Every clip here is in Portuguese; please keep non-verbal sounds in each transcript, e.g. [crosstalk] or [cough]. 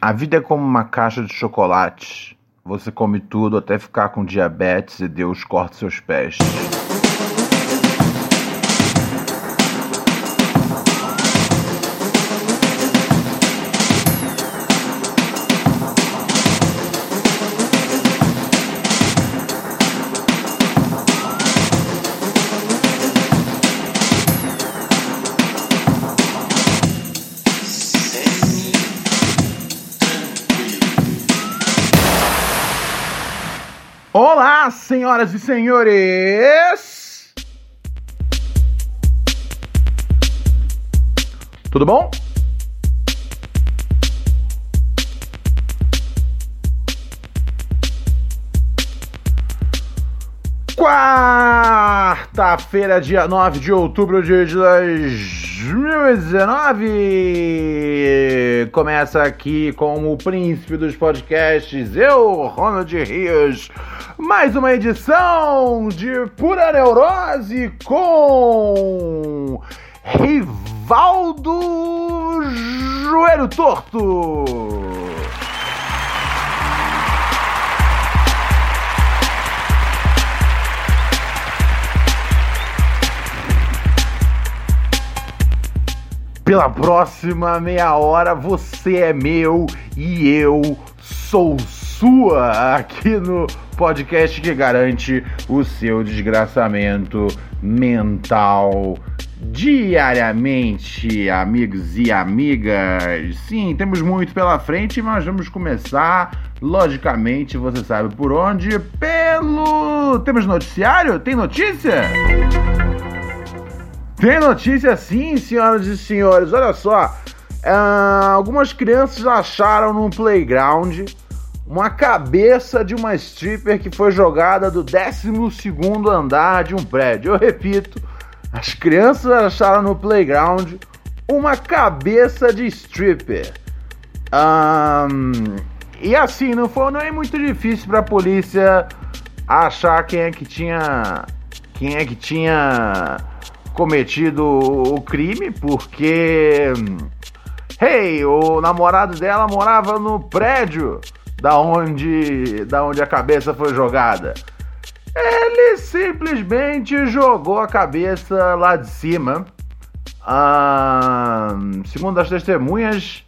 A vida é como uma caixa de chocolate. Você come tudo até ficar com diabetes e Deus corta seus pés. Senhoras e senhores! Tudo bom? Quarta-feira, dia 9 de outubro de 2019. Começa aqui com o príncipe dos podcasts, eu, Ronald Rios. Mais uma edição de Pura Neurose com Rivaldo Joelho Torto. Pela próxima meia hora você é meu e eu sou sua aqui no podcast que garante o seu desgraçamento mental diariamente, amigos e amigas. Sim, temos muito pela frente, mas vamos começar, logicamente, você sabe por onde? Pelo. Temos noticiário? Tem notícia? Tem notícia sim, senhoras e senhores. Olha só. ah, algumas crianças acharam num playground uma cabeça de uma stripper que foi jogada do 12 andar de um prédio. Eu repito, as crianças acharam no playground uma cabeça de stripper. Ahn, e assim, não foi não é muito difícil para a polícia achar quem é que tinha quem é que tinha cometido o crime, porque hey, o namorado dela morava no prédio da onde da onde a cabeça foi jogada. Ele simplesmente jogou a cabeça lá de cima. Ah, segundo as testemunhas,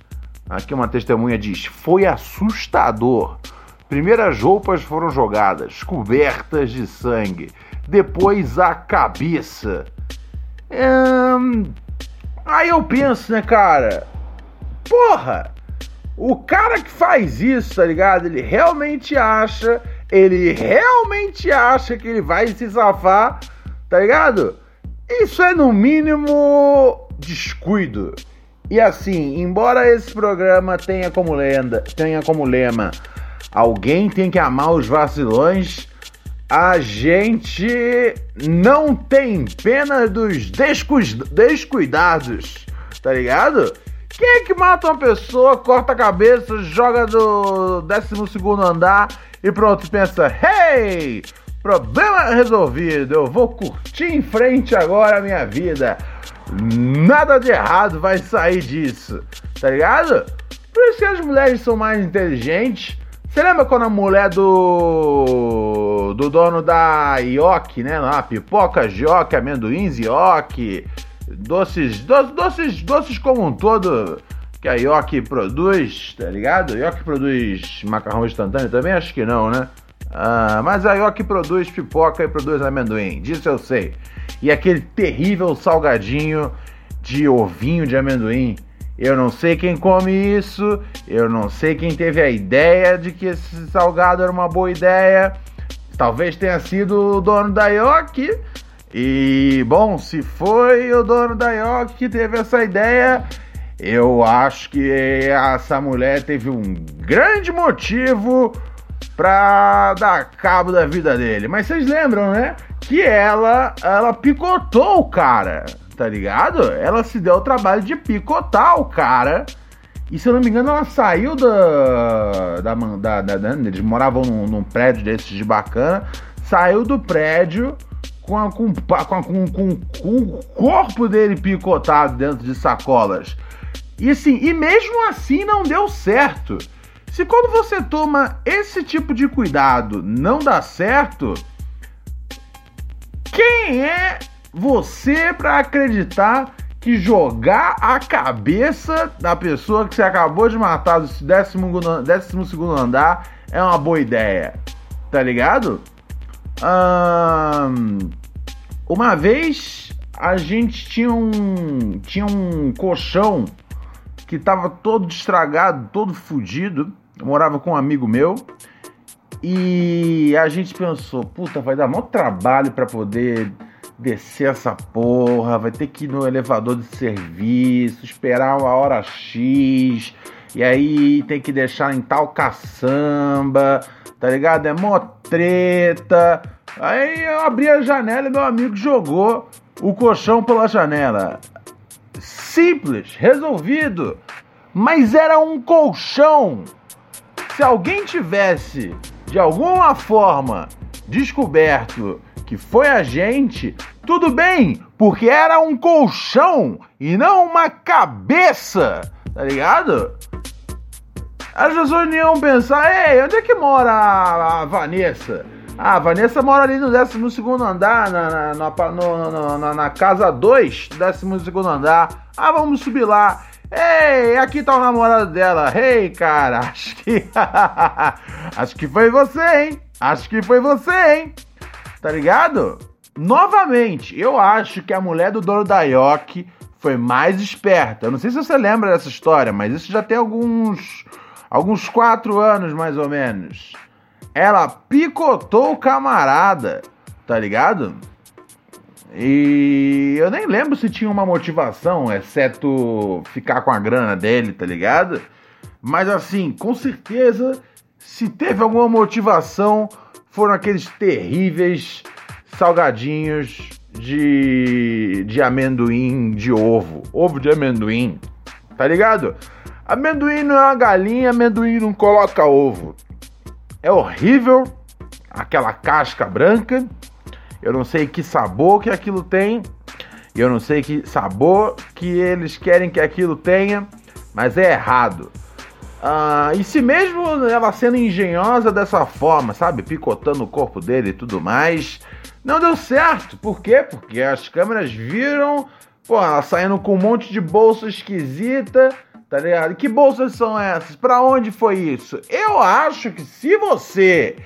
aqui uma testemunha diz: foi assustador. Primeiras roupas foram jogadas, cobertas de sangue. Depois a cabeça. Ahn, aí eu penso, né, cara? Porra! O cara que faz isso, tá ligado? Ele realmente acha, ele realmente acha que ele vai se safar, tá ligado? Isso é no mínimo descuido. E assim, embora esse programa tenha como lenda, tenha como lema, alguém tem que amar os vacilões, a gente não tem pena dos descu- descuidados, tá ligado? Quem é que mata uma pessoa, corta a cabeça, joga do 12 andar e pronto, pensa, hey, problema resolvido, eu vou curtir em frente agora a minha vida. Nada de errado vai sair disso, tá ligado? Por isso que as mulheres são mais inteligentes. Você lembra quando a mulher do. do dono da Ioki, né? Lá, pipoca, Ioki, amendoins, Ioki, doces, do- doces, doces como um todo que a Ioki produz, tá ligado? Ioki produz macarrão instantâneo também? Acho que não, né? Ah, mas a Ioki produz pipoca e produz amendoim, disso eu sei. E aquele terrível salgadinho de ovinho de amendoim. Eu não sei quem come isso, eu não sei quem teve a ideia de que esse salgado era uma boa ideia. Talvez tenha sido o dono da Ioki. E, bom, se foi o dono da Ioki que teve essa ideia, Eu acho que essa mulher teve um grande motivo pra dar cabo da vida dele. Mas vocês lembram, né? Que ela, ela picotou o cara, tá ligado? Ela se deu o trabalho de picotar o cara. E se eu não me engano, ela saiu da. da, da, da, da eles moravam num, num, prédio desses de bacana. Saiu do prédio com, a, com, com, com, com o corpo dele picotado dentro de sacolas. E assim, e mesmo assim não deu certo. Se quando você toma esse tipo de cuidado não dá certo, quem é você para acreditar que jogar a cabeça da pessoa que você acabou de matar do 12 segundo andar é uma boa ideia? Tá ligado? uma vez a gente tinha um tinha um colchão que tava todo estragado, todo fudido. Eu morava com um amigo meu. E a gente pensou, puta, vai dar maior trabalho para poder descer essa porra, vai ter que ir no elevador de serviço, esperar uma hora X, e aí tem que deixar em tal caçamba, tá ligado? É mó treta. Aí eu abri a janela e meu amigo jogou o colchão pela janela. Simples, resolvido. Mas era um colchão. Se alguém tivesse, de alguma forma, descoberto que foi a gente, tudo bem, porque era um colchão e não uma cabeça, tá ligado? As pessoas iam pensar, ei, onde é que mora a, Vanessa? Ah, a Vanessa mora ali no 12 andar, na, na, na, na, na casa 2 do 12 andar. Ah, vamos subir lá. Ei, aqui tá o namorado dela. Ei, cara, acho que. [laughs] acho que foi você, hein? Acho que foi você, hein? Tá ligado? Novamente, eu acho que a mulher do dono da York foi mais esperta. Eu não sei se você lembra dessa história, mas isso já tem alguns. alguns quatro anos mais ou menos. Ela picotou o camarada, tá ligado? E eu nem lembro se tinha uma motivação, exceto ficar com a grana dele, tá ligado? Mas assim, com certeza, se teve alguma motivação, foram aqueles terríveis salgadinhos de, de amendoim de ovo. Ovo de amendoim, tá ligado? Amendoim não é uma galinha, amendoim não coloca ovo. É horrível aquela casca branca. Eu não sei que sabor que aquilo tem. Eu não sei que sabor que eles querem que aquilo tenha, mas é errado. Ah, e se mesmo ela sendo engenhosa dessa forma, sabe, picotando o corpo dele e tudo mais, não deu certo. Por quê? Porque as câmeras viram, pô, ela saindo com um monte de bolsa esquisita, tá ligado? Que bolsas são essas? Para onde foi isso? Eu acho que se você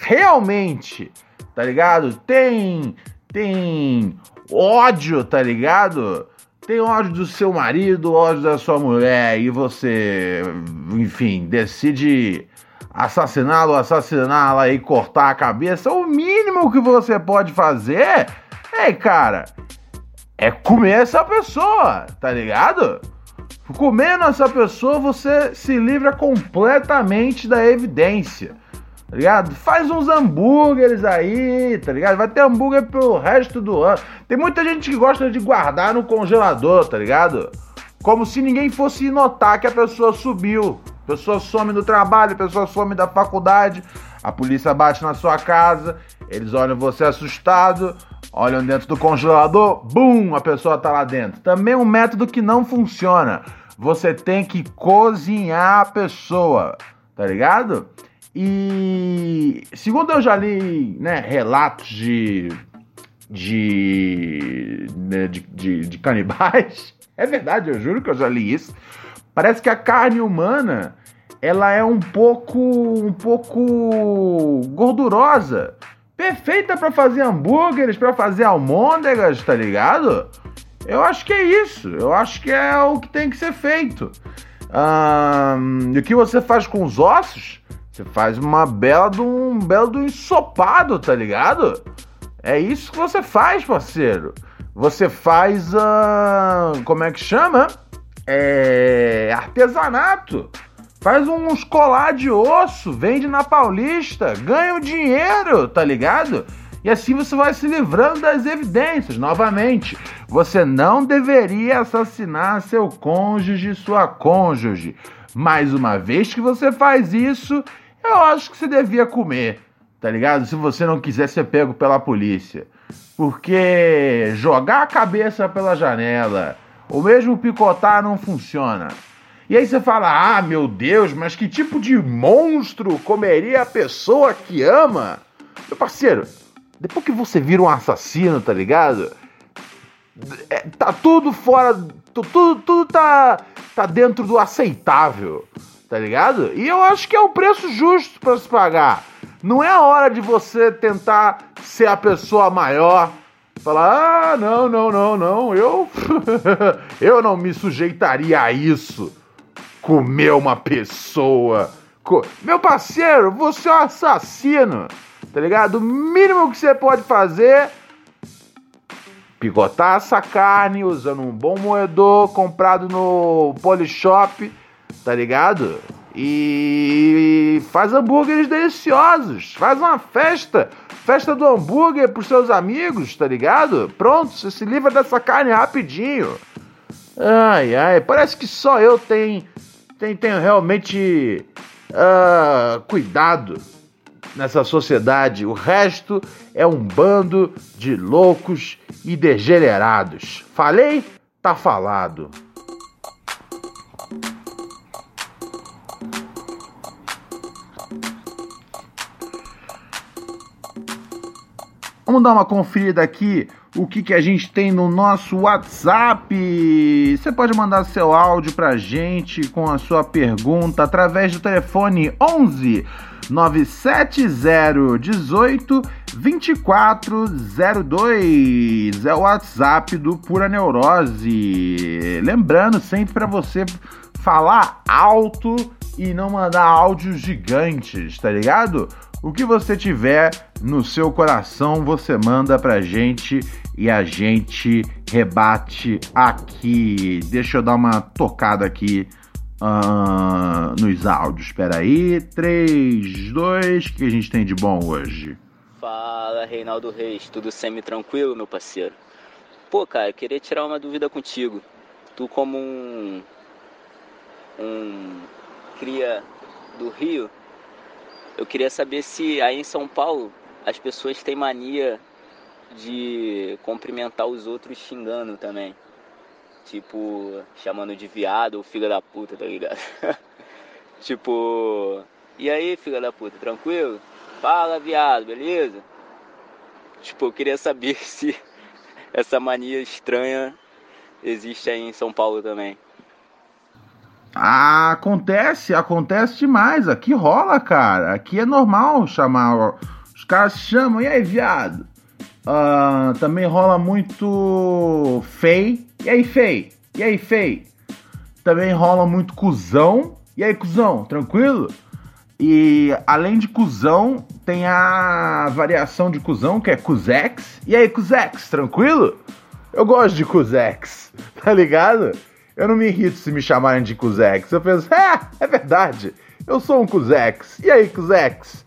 realmente, tá ligado? Tem tem ódio, tá ligado? Tem ódio do seu marido, ódio da sua mulher e você, enfim, decide assassiná-lo, assassiná-la e cortar a cabeça, o mínimo que você pode fazer, é, cara, é comer essa pessoa, tá ligado? Comendo essa pessoa, você se livra completamente da evidência. Tá ligado? Faz uns hambúrgueres aí, tá ligado? Vai ter hambúrguer pelo resto do ano. Tem muita gente que gosta de guardar no congelador, tá ligado? Como se ninguém fosse notar que a pessoa subiu. A pessoa some do trabalho, a pessoa some da faculdade, a polícia bate na sua casa, eles olham você assustado, olham dentro do congelador, bum, a pessoa tá lá dentro. Também um método que não funciona. Você tem que cozinhar a pessoa, tá ligado? E segundo eu já li né, relatos de, de, né, de, de, de canibais, [laughs] é verdade, eu juro que eu já li isso. Parece que a carne humana ela é um pouco um pouco gordurosa, perfeita para fazer hambúrgueres, para fazer almôndegas, tá ligado? Eu acho que é isso. Eu acho que é o que tem que ser feito. Um, e o que você faz com os ossos? Você faz uma bela de um belo do ensopado, tá ligado? É isso que você faz, parceiro. Você faz a. Uh, como é que chama? é, artesanato. Faz uns colar de osso, vende na Paulista, ganha o dinheiro, tá ligado? E assim você vai se livrando das evidências. Novamente, você não deveria assassinar seu cônjuge, sua cônjuge. Mais uma vez que você faz isso, eu acho que você devia comer, tá ligado? Se você não quiser ser pego pela polícia. Porque jogar a cabeça pela janela, ou mesmo picotar, não funciona. E aí você fala: ah, meu Deus, mas que tipo de monstro comeria a pessoa que ama? Meu parceiro, depois que você vira um assassino, tá ligado? É, tá tudo fora. Tudo, tudo tá, tá dentro do aceitável, tá ligado? E eu acho que é o preço justo para se pagar. Não é a hora de você tentar ser a pessoa maior. Falar, ah, não, não, não, não, eu. [laughs] eu não me sujeitaria a isso comer uma pessoa. Meu parceiro, você é um assassino, tá ligado? O mínimo que você pode fazer picotar essa carne usando um bom moedor comprado no Polishop, tá ligado? E faz hambúrgueres deliciosos, faz uma festa, festa do hambúrguer pros seus amigos, tá ligado? Pronto, você se livra dessa carne rapidinho. Ai, ai, parece que só eu tenho tem, tem realmente uh, cuidado nessa sociedade. O resto é um bando de loucos e degenerados. Falei? Tá falado. Vamos dar uma conferida aqui o que, que a gente tem no nosso WhatsApp. Você pode mandar seu áudio pra gente com a sua pergunta através do telefone 11 970 18 2402. É o WhatsApp do Pura Neurose. Lembrando sempre para você falar alto e não mandar áudios gigantes, tá ligado? O que você tiver no seu coração, você manda pra gente e a gente rebate aqui. Deixa eu dar uma tocada aqui uh, nos áudios. Espera aí. 3, 2, o que a gente tem de bom hoje? Fala, Reinaldo Reis. Tudo semi-tranquilo, meu parceiro? Pô, cara, eu queria tirar uma dúvida contigo. Tu como um... um cria do Rio eu queria saber se aí em São Paulo as pessoas têm mania de cumprimentar os outros xingando também. Tipo, chamando de viado ou filha da puta, tá ligado? [laughs] tipo, e aí, filha da puta, tranquilo? Fala, viado, beleza? Tipo, eu queria saber [laughs] se essa mania estranha existe aí em São Paulo também. Ah, acontece, acontece demais. Aqui rola, cara. Aqui é normal chamar. Os caras chamam, e aí, viado? Uh, também rola muito fei. E aí, fei? E aí, fei? Também rola muito cuzão. E aí, cuzão, tranquilo? E além de cuzão, tem a variação de cuzão, que é cuzex. E aí, cuzex, tranquilo? Eu gosto de cuzex, [laughs] tá ligado? Eu não me irrito se me chamarem de Cuzex. Eu penso, é, é verdade. Eu sou um Cuzex. E aí, Cuzex?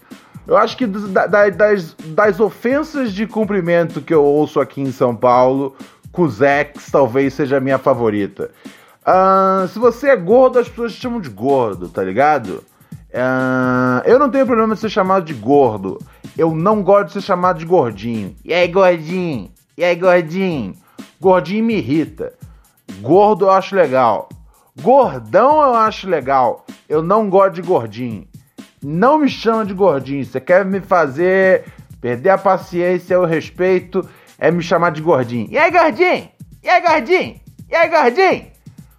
Eu acho que da, da, das, das ofensas de cumprimento que eu ouço aqui em São Paulo, Cuzex talvez seja a minha favorita. Uh, se você é gordo, as pessoas te chamam de gordo, tá ligado? Uh, eu não tenho problema de ser chamado de gordo. Eu não gosto de ser chamado de gordinho. E aí, gordinho? E aí, gordinho? Gordinho me irrita. Gordo eu acho legal. Gordão eu acho legal. Eu não gosto de gordinho. Não me chama de gordinho. Você quer me fazer perder a paciência, o respeito, é me chamar de gordinho. E aí, gordinho? E aí, gordinho? E aí, gordinho?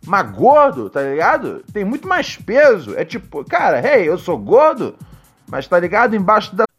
Mas gordo, tá ligado? Tem muito mais peso. É tipo, cara, hey, eu sou gordo, mas tá ligado? Embaixo da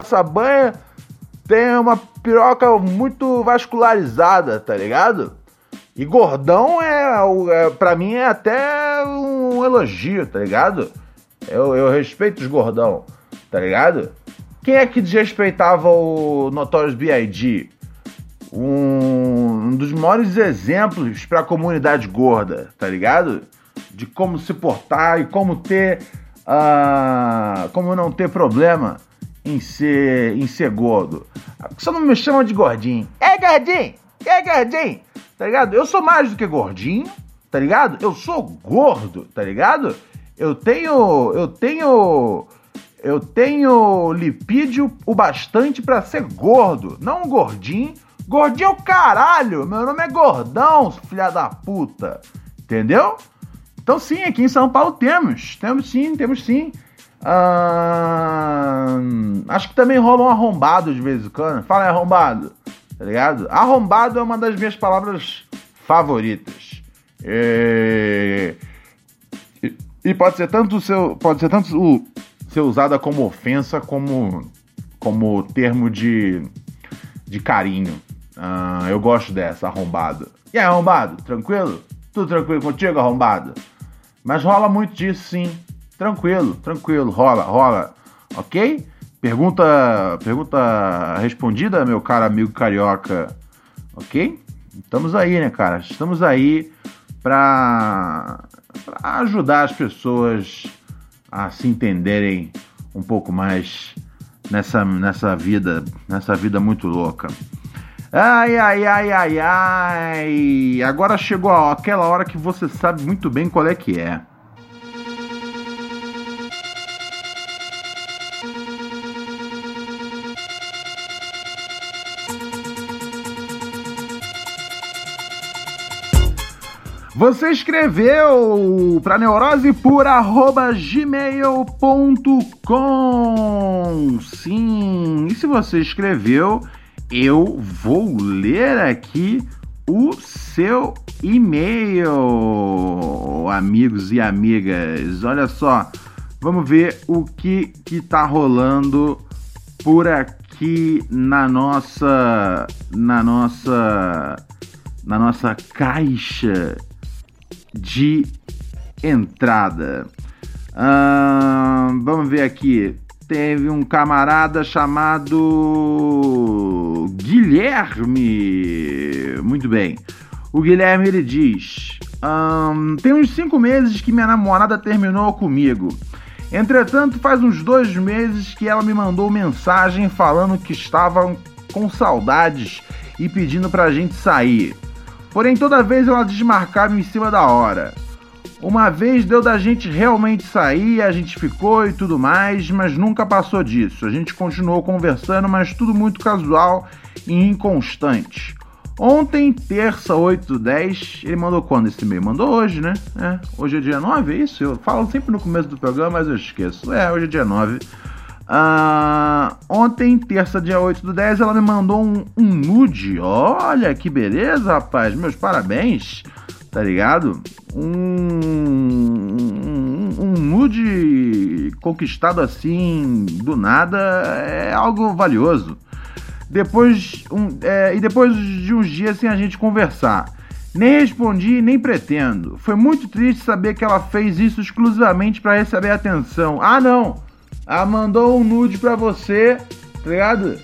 Essa banha tem uma piroca muito vascularizada, tá ligado? E gordão é, é para mim é até um elogio, tá ligado? Eu, eu respeito os gordão, tá ligado? Quem é que desrespeitava o Notorious B.I.G.? Um, um dos maiores exemplos pra comunidade gorda, tá ligado? De como se portar e como ter. ah, como não ter problema em ser, em ser gordo. Só não me chama de gordinho. É gordinho! É gordinho! Tá ligado? Eu sou mais do que gordinho, tá ligado? Eu sou gordo, tá ligado? Eu tenho. Eu tenho. Eu tenho lipídio o bastante pra ser gordo, não gordinho. Gordinho é o caralho! Meu nome é Gordão, filha da puta. Entendeu? Então sim, aqui em São Paulo temos. Temos sim, temos sim. Acho que também rola um arrombado de vez em quando. Fala aí, arrombado. Tá ligado? Arrombado é uma das minhas palavras favoritas. É... E, e pode ser tanto seu, pode ser tanto o, ser usada como ofensa como como termo de de carinho. Eu gosto dessa arrombado. E aí, arrombado? Tranquilo? Tudo tranquilo contigo, arrombado? Mas rola muito disso, sim. Tranquilo, tranquilo, rola, rola. Ok? Pergunta, pergunta respondida, meu caro amigo carioca. Ok? Estamos aí, né, cara? Estamos aí para ajudar as pessoas a se entenderem um pouco mais nessa, nessa vida, nessa vida muito louca. Ai, ai, ai, ai, ai. Agora chegou aquela hora que você sabe muito bem qual é que é. Você escreveu para neurosepura@gmail.com. Sim, e se você escreveu, eu vou ler aqui o seu e-mail, amigos e amigas. Olha só, vamos ver o que que tá rolando por aqui na nossa na nossa na nossa caixa de entrada. Vamos ver aqui. Teve um camarada chamado Guilherme. Muito bem. O Guilherme ele diz: "Ahn, Tem uns cinco meses que minha namorada terminou comigo. Entretanto, faz uns dois meses que ela me mandou mensagem falando que estava com saudades e pedindo pra gente sair. Porém, toda vez ela desmarcava em cima da hora. Uma vez deu da gente realmente sair, a gente ficou e tudo mais, mas nunca passou disso. A gente continuou conversando, mas tudo muito casual e inconstante. Ontem, terça, 8 do 10, ele mandou quando esse e-mail? Mandou hoje, né? É, hoje é dia 9, é isso? Eu falo sempre no começo do programa, mas eu esqueço. É, hoje é dia 9. Ah, ontem, terça, dia 8 do 10, ela me mandou um, um nude. Olha que beleza, rapaz. Meus parabéns. Tá ligado? Um, um, um nude conquistado assim do nada é algo valioso. Depois, um, é, e depois de uns dias sem a gente conversar. Nem respondi, nem pretendo. Foi muito triste saber que ela fez isso exclusivamente para receber atenção. Ah, não! Ela mandou um nude pra você, tá ligado?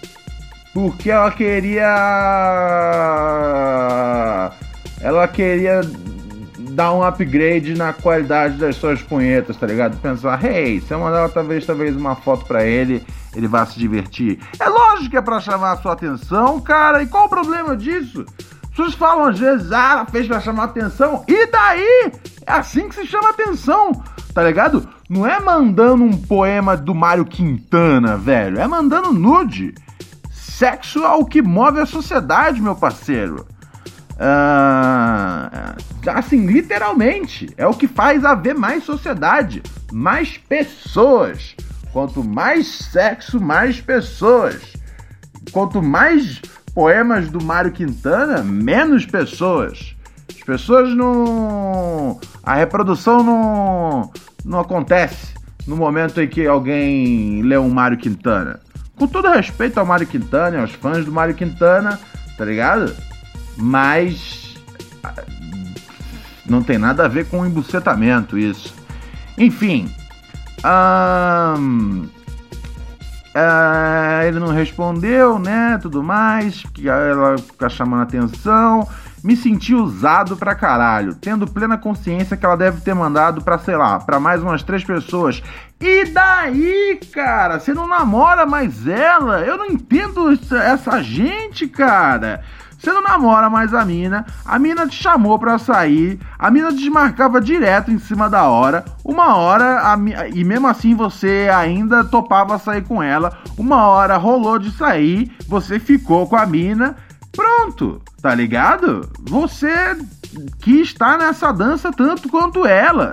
Porque ela queria. Ela queria dar um upgrade na qualidade das suas punhetas, tá ligado? Pensar, hey, se eu mandar talvez, talvez uma foto pra ele, ele vá se divertir. É lógico que é pra chamar a sua atenção, cara. E qual o problema disso? Pessoas falam às vezes, ah, ela fez pra chamar atenção. E daí? É assim que se chama atenção, tá ligado? Não é mandando um poema do Mário Quintana, velho. É mandando nude. Sexo é o que move a sociedade, meu parceiro. Ah, assim, literalmente, é o que faz haver mais sociedade, mais pessoas. Quanto mais sexo, mais pessoas. Quanto mais poemas do Mário Quintana, menos pessoas. As pessoas não. A reprodução não, não acontece no momento em que alguém lê um Mário Quintana. Com todo respeito ao Mário Quintana aos fãs do Mário Quintana, tá ligado? Mas não tem nada a ver com embucetamento isso. Enfim. Hum, ele não respondeu, né? Tudo mais. Que ela fica chamando atenção. Me senti usado pra caralho, tendo plena consciência que ela deve ter mandado pra, sei lá, pra mais umas três pessoas. E daí, cara? Você não namora mais ela? Eu não entendo essa gente, cara. Você não namora mais a mina, a mina te chamou pra sair, a mina desmarcava direto em cima da hora, uma hora, a, e mesmo assim você ainda topava sair com ela, uma hora rolou de sair, você ficou com a mina, pronto, tá ligado? Você que está nessa dança tanto quanto ela,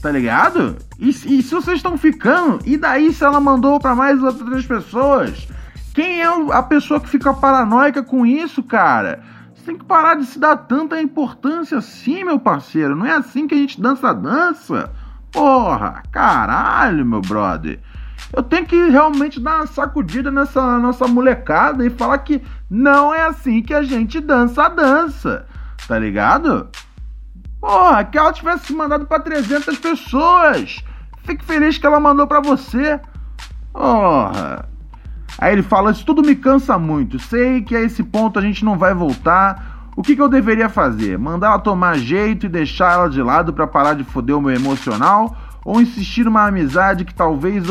tá ligado? E, e se vocês estão ficando, e daí se ela mandou para mais outras pessoas? Quem é a pessoa que fica paranoica com isso, cara? Você tem que parar de se dar tanta importância assim, meu parceiro. Não é assim que a gente dança dança. Porra, caralho, meu brother. Eu tenho que realmente dar uma sacudida nessa nossa molecada e falar que não é assim que a gente dança a dança. Tá ligado? Porra, que ela tivesse mandado para 300 pessoas. Fique feliz que ela mandou para você. Porra. Aí ele fala: Isso tudo me cansa muito. Sei que a esse ponto a gente não vai voltar. O que, que eu deveria fazer? Mandar ela tomar jeito e deixar ela de lado para parar de foder o meu emocional? Ou insistir numa amizade que talvez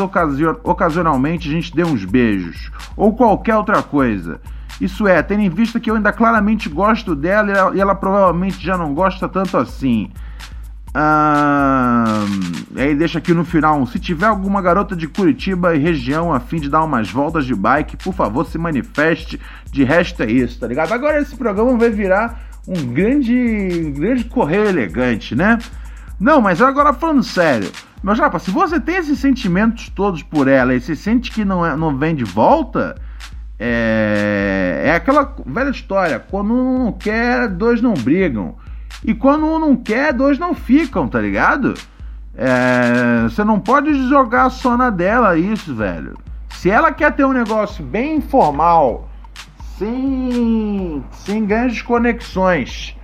ocasionalmente a gente dê uns beijos? Ou qualquer outra coisa? Isso é, tendo em vista que eu ainda claramente gosto dela e ela, e ela provavelmente já não gosta tanto assim. Ah, aí deixa aqui no final se tiver alguma garota de Curitiba e região a fim de dar umas voltas de bike, por favor se manifeste. De resto é isso, tá ligado? Agora esse programa vai virar um grande, grande correio elegante, né? Não, mas agora falando sério, meu chapa, se você tem esses sentimentos todos por ela e se sente que não, é, não vem de volta, é, é aquela velha história: quando um não quer, dois não brigam. E quando um não quer, dois não ficam, tá ligado? É, você não pode jogar só na dela isso, velho. Se ela quer ter um negócio bem informal, sem, sem grandes conexões,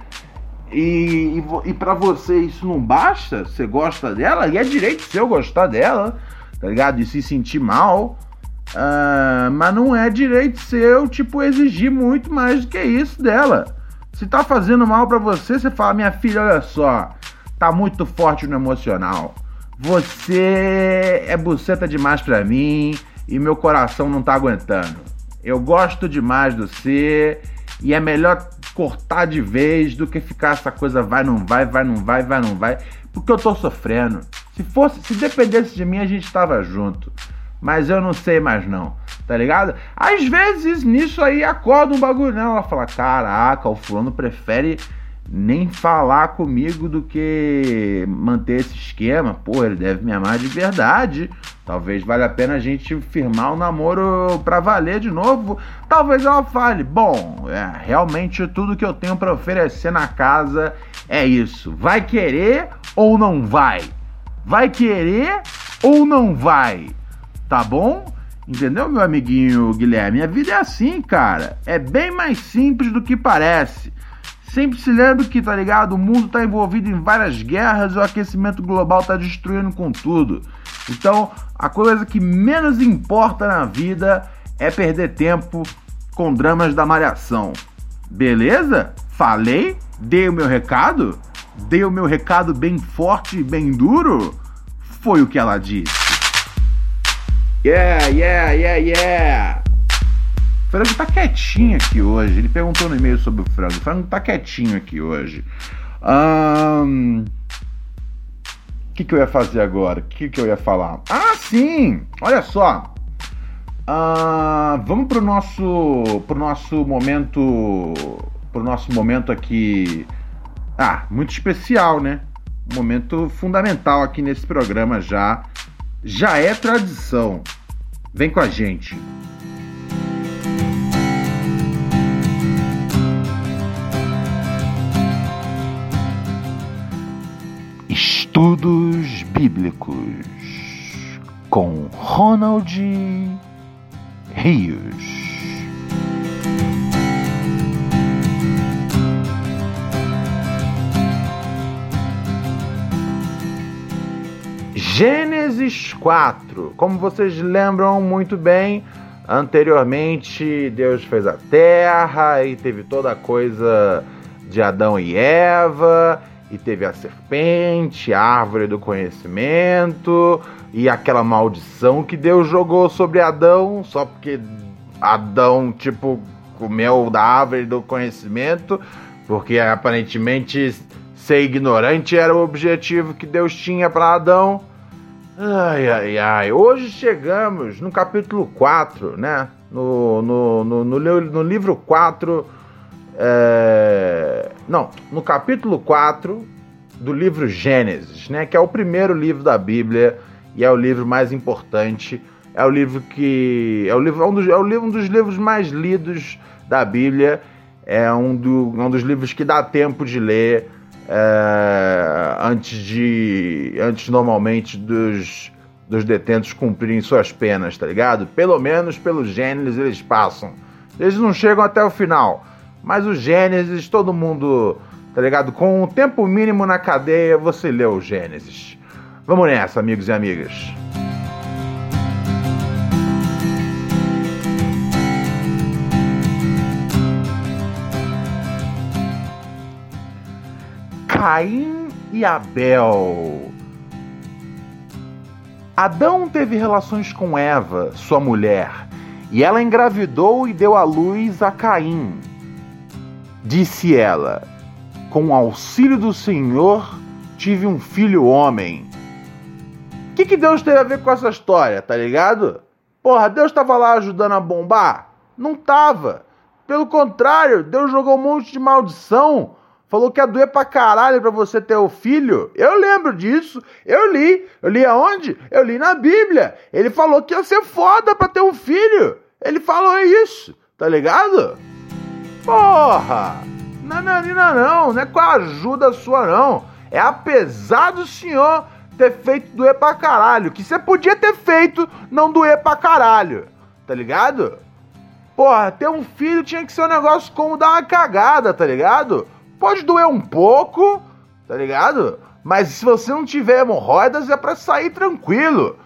e, e, e para você isso não basta, você gosta dela, e é direito seu gostar dela, tá ligado? E se sentir mal. Uh, mas não é direito seu, tipo, exigir muito mais do que isso dela. Se tá fazendo mal para você, você fala: minha filha, olha só, tá muito forte no emocional. Você é buceta demais para mim e meu coração não tá aguentando. Eu gosto demais do você e é melhor cortar de vez do que ficar essa coisa vai, não vai, vai, não vai, vai, não vai, porque eu tô sofrendo. Se fosse, se dependesse de mim, a gente tava junto. Mas eu não sei mais não tá ligado? Às vezes nisso aí acorda um bagulho nela, ela fala: Caraca, o fulano prefere nem falar comigo do que manter esse esquema. Pô, ele deve me amar de verdade. Talvez valha a pena a gente firmar um namoro pra valer de novo. Talvez ela fale: Bom, é, realmente tudo que eu tenho para oferecer na casa é isso. Vai querer ou não vai? Vai querer ou não vai? Tá bom? Entendeu, meu amiguinho Guilherme? A vida é assim, cara. É bem mais simples do que parece. Sempre se lembre que, tá ligado? O mundo tá envolvido em várias guerras e o aquecimento global tá destruindo com tudo. Então, a coisa que menos importa na vida é perder tempo com dramas da malhação. Beleza? Falei? Dei o meu recado? Dei o meu recado bem forte e bem duro? Foi o que ela disse. Yeah, yeah, yeah, yeah. O frango tá quietinho aqui hoje. Ele perguntou no e-mail sobre o frango. O frango tá quietinho aqui hoje. O que, que eu ia fazer agora? O que, que eu ia falar? Ah, sim! Olha só. Uh, vamos pro nosso, pro nosso momento, pro nosso momento aqui. Ah, muito especial, né? Um momento fundamental aqui nesse programa já. Já é tradição. Vem com a gente. Estudos Bíblicos com Ronald Rios. Gênesis 4. Como vocês lembram muito bem, anteriormente Deus fez a terra e teve toda a coisa de Adão e Eva e teve a serpente, a árvore do conhecimento e aquela maldição que Deus jogou sobre Adão, só porque Adão, tipo, comeu da árvore do conhecimento, porque aparentemente ser ignorante era o objetivo que Deus tinha para Adão. Ai, ai, ai. Hoje chegamos no capítulo 4, né? No, no, no, no, no livro 4 é... Não, no capítulo 4 do livro Gênesis, né? Que é o primeiro livro da Bíblia e é o livro mais importante. É o livro que. É, o livro, é, um, dos, é um dos livros mais lidos da Bíblia. É um, do, um dos livros que dá tempo de ler é, antes de. Antes normalmente dos, dos detentos cumprirem suas penas, tá ligado? Pelo menos pelo Gênesis eles passam. Eles não chegam até o final. Mas o Gênesis, todo mundo, tá ligado? Com o tempo mínimo na cadeia, você lê o Gênesis. Vamos nessa, amigos e amigas. Caim e Abel. Adão teve relações com Eva, sua mulher, e ela engravidou e deu à luz a Caim. Disse ela: Com o auxílio do Senhor tive um filho homem. O que, que Deus teve a ver com essa história, tá ligado? Porra, Deus estava lá ajudando a bombar? Não tava. Pelo contrário, Deus jogou um monte de maldição. Falou que ia doer pra caralho pra você ter o filho. Eu lembro disso. Eu li. Eu li aonde? Eu li na Bíblia. Ele falou que ia ser foda pra ter um filho. Ele falou isso. Tá ligado? Porra! Nananina não, não é com a ajuda sua não. É apesar do senhor ter feito doer pra caralho. Que você podia ter feito não doer pra caralho. Tá ligado? Porra, ter um filho tinha que ser um negócio como dar uma cagada, tá ligado? Pode doer um pouco, tá ligado? Mas se você não tiver hemorroidas, é pra sair tranquilo.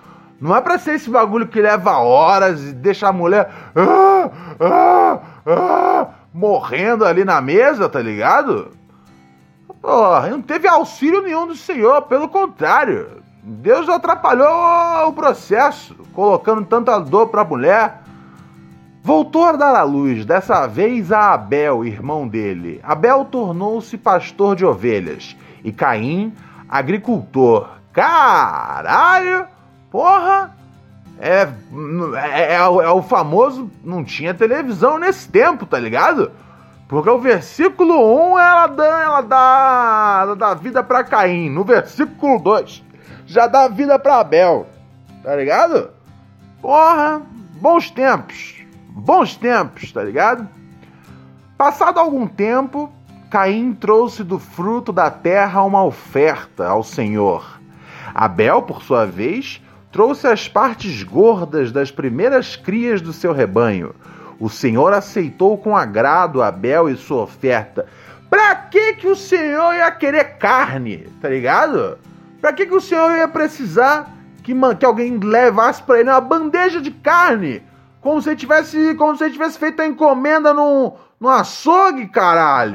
Não é pra ser esse bagulho que leva horas e deixa a mulher. Ah, ah, ah, morrendo ali na mesa, tá ligado? Porra, não teve auxílio nenhum do Senhor, pelo contrário. Deus atrapalhou o processo, colocando tanta dor pra mulher. Voltou a dar à luz, dessa vez a Abel, irmão dele. Abel tornou-se pastor de ovelhas e Caim, agricultor. Caralho! Porra! É, é, é, é, o famoso. Não tinha televisão nesse tempo, tá ligado? Porque o versículo 1 ela dá, ela dá, ela dá vida para Caim. No versículo 2 já dá vida para Abel. Tá ligado? Porra, bons tempos. Bons tempos, tá ligado? Passado algum tempo, Caim trouxe do fruto da terra uma oferta ao Senhor. Abel, por sua vez, trouxe as partes gordas das primeiras crias do seu rebanho. O Senhor aceitou com agrado Abel e sua oferta. Pra que que o Senhor ia querer carne, tá ligado? Pra que que o Senhor ia precisar que, que alguém levasse para ele uma bandeja de carne? Como se ele tivesse, como se ele tivesse feito a encomenda num, num açougue, caralho.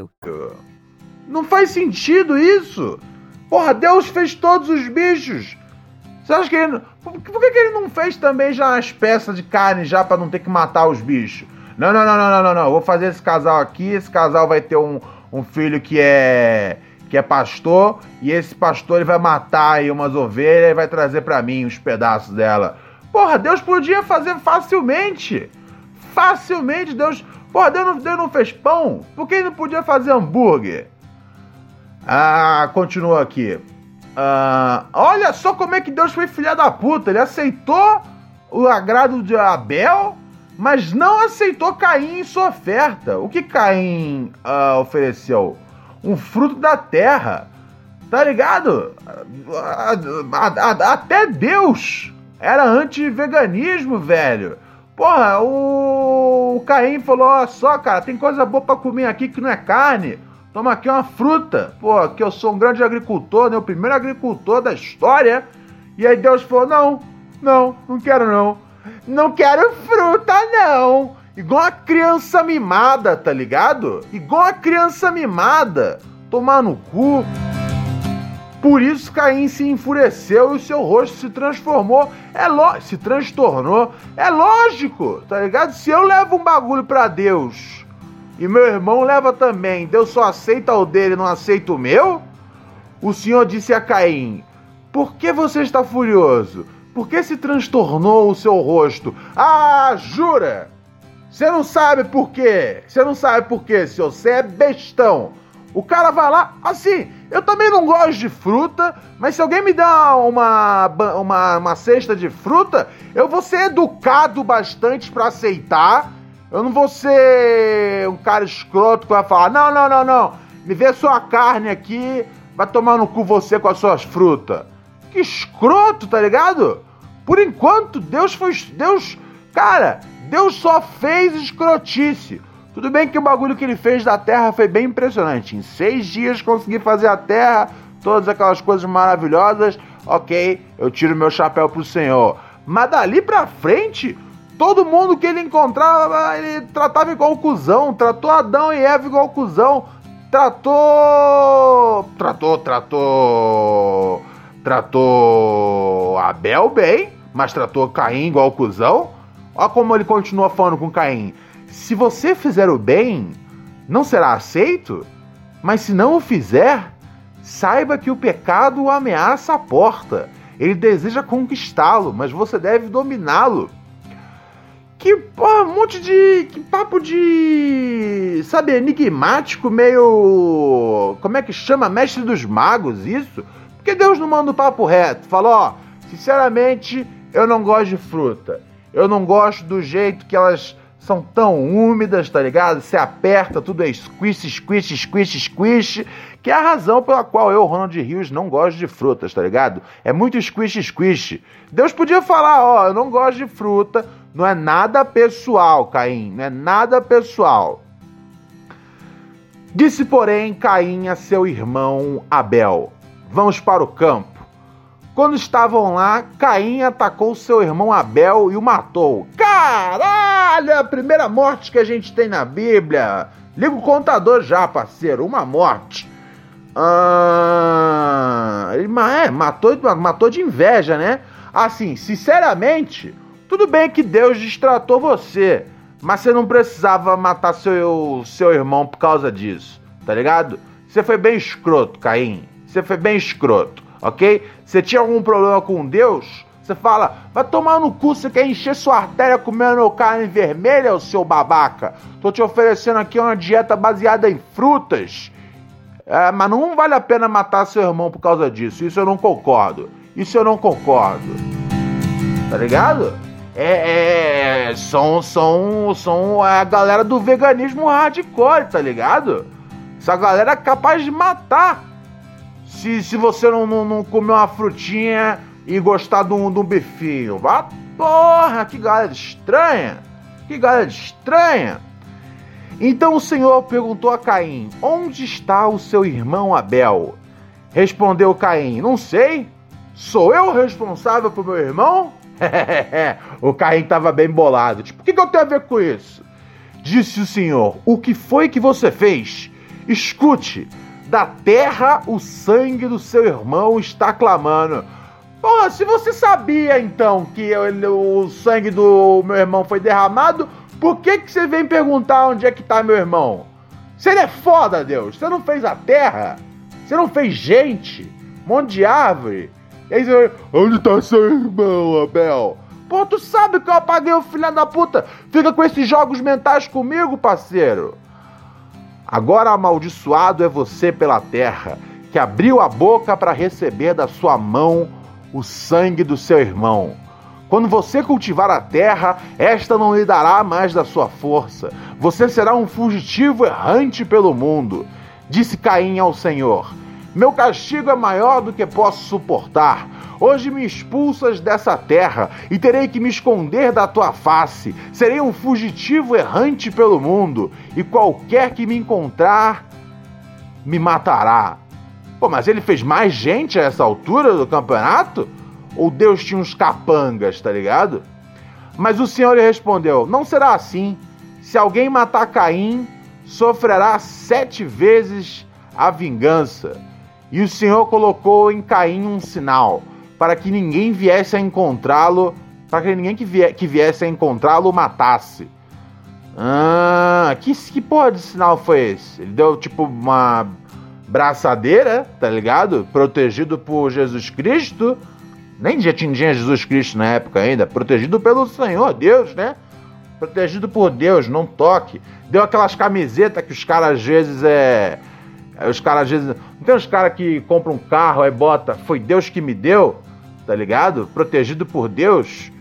Não faz sentido isso. Porra, Deus fez todos os bichos. Você acha que ele. Por que, que ele não fez também já as peças de carne já pra não ter que matar os bichos? Não, não, não, não, não, não, não. Vou fazer esse casal aqui. Esse casal vai ter um, um filho que é que é pastor e esse pastor ele vai matar aí umas ovelhas e vai trazer pra mim os pedaços dela. Porra, Deus podia fazer facilmente. Facilmente, Deus. Porra, Deus não, Deus não fez pão? Por que ele não podia fazer hambúrguer? Ah, continua aqui. Ah, olha só como é que Deus foi filha da puta. Ele aceitou o agrado de Abel, mas não aceitou Caim em sua oferta. O que Caim ah, ofereceu? Um fruto da terra. Tá ligado? Ah, ah, ah, Até Deus era anti-veganismo, velho. Porra, o, o Caim falou: Olha só, cara, tem coisa boa pra comer aqui que não é carne. Toma aqui uma fruta. Pô, que eu sou um grande agricultor, né? O primeiro agricultor da história. E aí Deus falou: Não, não, não quero não. Não quero fruta, não. Igual a criança mimada, tá ligado? Igual a criança mimada. Tomar no cu. Por isso Caim se enfureceu e o seu rosto se transformou. É lógico, se transtornou. É lógico, tá ligado? Se eu levo um bagulho pra Deus e meu irmão leva também, Deus só aceita o dele, não aceita o meu? O Senhor disse a Caim: Por que você está furioso? Por que se transtornou o seu rosto? Ah, jura? Você não sabe por quê? Você não sabe por quê, senhor? Você é bestão. O cara vai lá, assim, eu também não gosto de fruta, mas se alguém me dá uma, uma, uma cesta de fruta, eu vou ser educado bastante pra aceitar. Eu não vou ser um cara escroto que vai falar, não, não, não, não, me vê sua carne aqui, vai tomar no cu você com as suas frutas. Que escroto, tá ligado? Por enquanto, Deus foi. Deus. Cara, Deus só fez escrotice. Tudo bem que o bagulho que ele fez da terra foi bem impressionante. Em seis dias consegui fazer a terra, todas aquelas coisas maravilhosas. Ok, eu tiro meu chapéu pro Senhor. Mas dali pra frente, todo mundo que ele encontrava, ele tratava igual cuzão. Tratou Adão e Eva igual cuzão. Tratou. Tratou, tratou. Tratou Abel bem, mas tratou Caim igual cuzão. Olha como ele continua falando com Caim. Se você fizer o bem, não será aceito, mas se não o fizer, saiba que o pecado o ameaça a porta. Ele deseja conquistá-lo, mas você deve dominá-lo. Que porra, um monte de. Que papo de. Sabe, enigmático, meio. Como é que chama? Mestre dos magos, isso? Porque Deus não manda o papo reto. Falou, ó, sinceramente, eu não gosto de fruta. Eu não gosto do jeito que elas são tão úmidas, tá ligado? Você aperta, tudo é squish, squish, squish, squish, que é a razão pela qual eu, Ronald Rios, não gosto de frutas, tá ligado? É muito squish, squish. Deus podia falar, ó, eu não gosto de fruta, não é nada pessoal, Caim, não é nada pessoal. Disse, porém, Caim a seu irmão Abel: Vamos para o campo. Quando estavam lá, Caim atacou seu irmão Abel e o matou. Caralho, é a primeira morte que a gente tem na Bíblia. Liga o contador já, parceiro. Uma morte. Ah, ele é, matou, matou de inveja, né? Assim, sinceramente, tudo bem que Deus destratou você, mas você não precisava matar seu, seu irmão por causa disso, tá ligado? Você foi bem escroto, Caim. Você foi bem escroto, ok? Você tinha algum problema com Deus? Você fala, vai tomar no cu, você quer encher sua artéria comendo carne vermelha, seu babaca? Tô te oferecendo aqui uma dieta baseada em frutas. É, mas não vale a pena matar seu irmão por causa disso. Isso eu não concordo. Isso eu não concordo. Tá ligado? É, é, são, são, são a galera do veganismo hardcore, tá ligado? Essa galera é capaz de matar se, se você não, não, não comer uma frutinha e gostar de um, de um bifinho. Vá, porra, que galera estranha! Que galera estranha! Então o Senhor perguntou a Caim: Onde está o seu irmão Abel? Respondeu Caim: Não sei. Sou eu responsável por meu irmão? [laughs] o Caim estava bem bolado. Tipo, o que, que eu tenho a ver com isso? Disse o Senhor: O que foi que você fez? Escute, da terra o sangue do seu irmão está clamando. Porra, se você sabia então que eu, o sangue do meu irmão foi derramado, por que, que você vem perguntar onde é que tá meu irmão? Você é foda, Deus. Você não fez a terra? Você não fez gente? Um monte de árvore? E aí você onde tá seu irmão, Abel? Pô, tu sabe que eu apaguei o filho da puta? Fica com esses jogos mentais comigo, parceiro. Agora amaldiçoado é você pela terra, que abriu a boca para receber da sua mão o sangue do seu irmão. Quando você cultivar a terra, esta não lhe dará mais da sua força. Você será um fugitivo errante pelo mundo. Disse Caim ao Senhor: Meu castigo é maior do que posso suportar. Hoje me expulsas dessa terra e terei que me esconder da tua face. Serei um fugitivo errante pelo mundo e qualquer que me encontrar me matará. Pô, mas ele fez mais gente a essa altura do campeonato? Ou Deus tinha uns capangas, tá ligado? Mas o Senhor lhe respondeu: Não será assim. Se alguém matar Caim, sofrerá sete vezes a vingança. E o Senhor colocou em Caim um sinal para que ninguém viesse a encontrá-lo, para que ninguém que, vie, que viesse a encontrá-lo matasse. Ah, que, que porra de sinal foi esse? Ele deu tipo uma braçadeira, tá ligado? Protegido por Jesus Cristo. Nem já tinha Jesus Cristo na época ainda. Protegido pelo Senhor Deus, né? Protegido por Deus, não toque. Deu aquelas camisetas que os caras às vezes é. Os caras às vezes. Não tem os caras que compram um carro e bota, foi Deus que me deu? tá ligado? Protegido por Deus.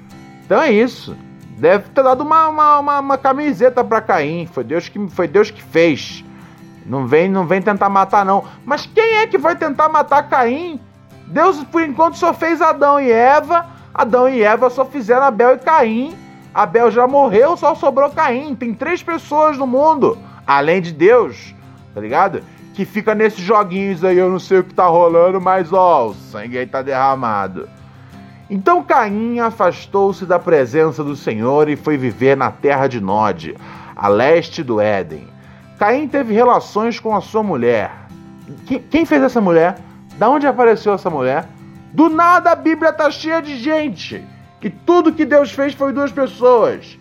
Então é isso. Deve ter dado uma, uma, uma, uma camiseta para Caim. Foi Deus que foi Deus que fez. Não vem, não vem tentar matar não. Mas quem é que vai tentar matar Caim? Deus por enquanto só fez Adão e Eva. Adão e Eva só fizeram Abel e Caim. Abel já morreu, só sobrou Caim. Tem três pessoas no mundo, além de Deus, tá ligado? Que fica nesses joguinhos aí, eu não sei o que tá rolando, mas ó, o sangue aí tá derramado. Então Caim afastou-se da presença do Senhor e foi viver na terra de Nod, a leste do Éden. Caim teve relações com a sua mulher. Quem fez essa mulher? Da onde apareceu essa mulher? Do nada a Bíblia tá cheia de gente. Que tudo que Deus fez foi duas pessoas.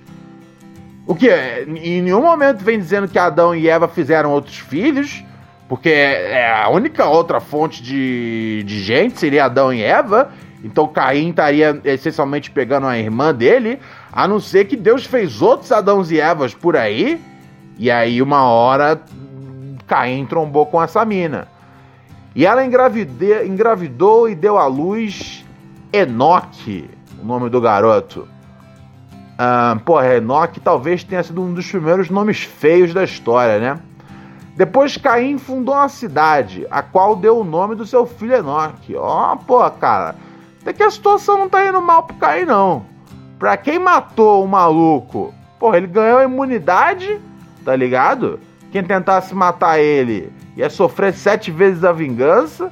O que? Em nenhum momento vem dizendo que Adão e Eva fizeram outros filhos. Porque é a única outra fonte de, de gente seria Adão e Eva. Então Caim estaria essencialmente pegando a irmã dele, a não ser que Deus fez outros Adãos e Evas por aí, e aí uma hora Caim trombou com essa mina. E ela engravidou e deu à luz Enoque, o nome do garoto. Ah, porra, Enoque talvez tenha sido um dos primeiros nomes feios da história, né? Depois Caim fundou uma cidade, a qual deu o nome do seu filho Enoque. Ó, oh, pô, cara, até que a situação não tá indo mal pro Caim, não. Pra quem matou o maluco, porra, ele ganhou imunidade, tá ligado? Quem tentasse matar ele ia sofrer sete vezes a vingança.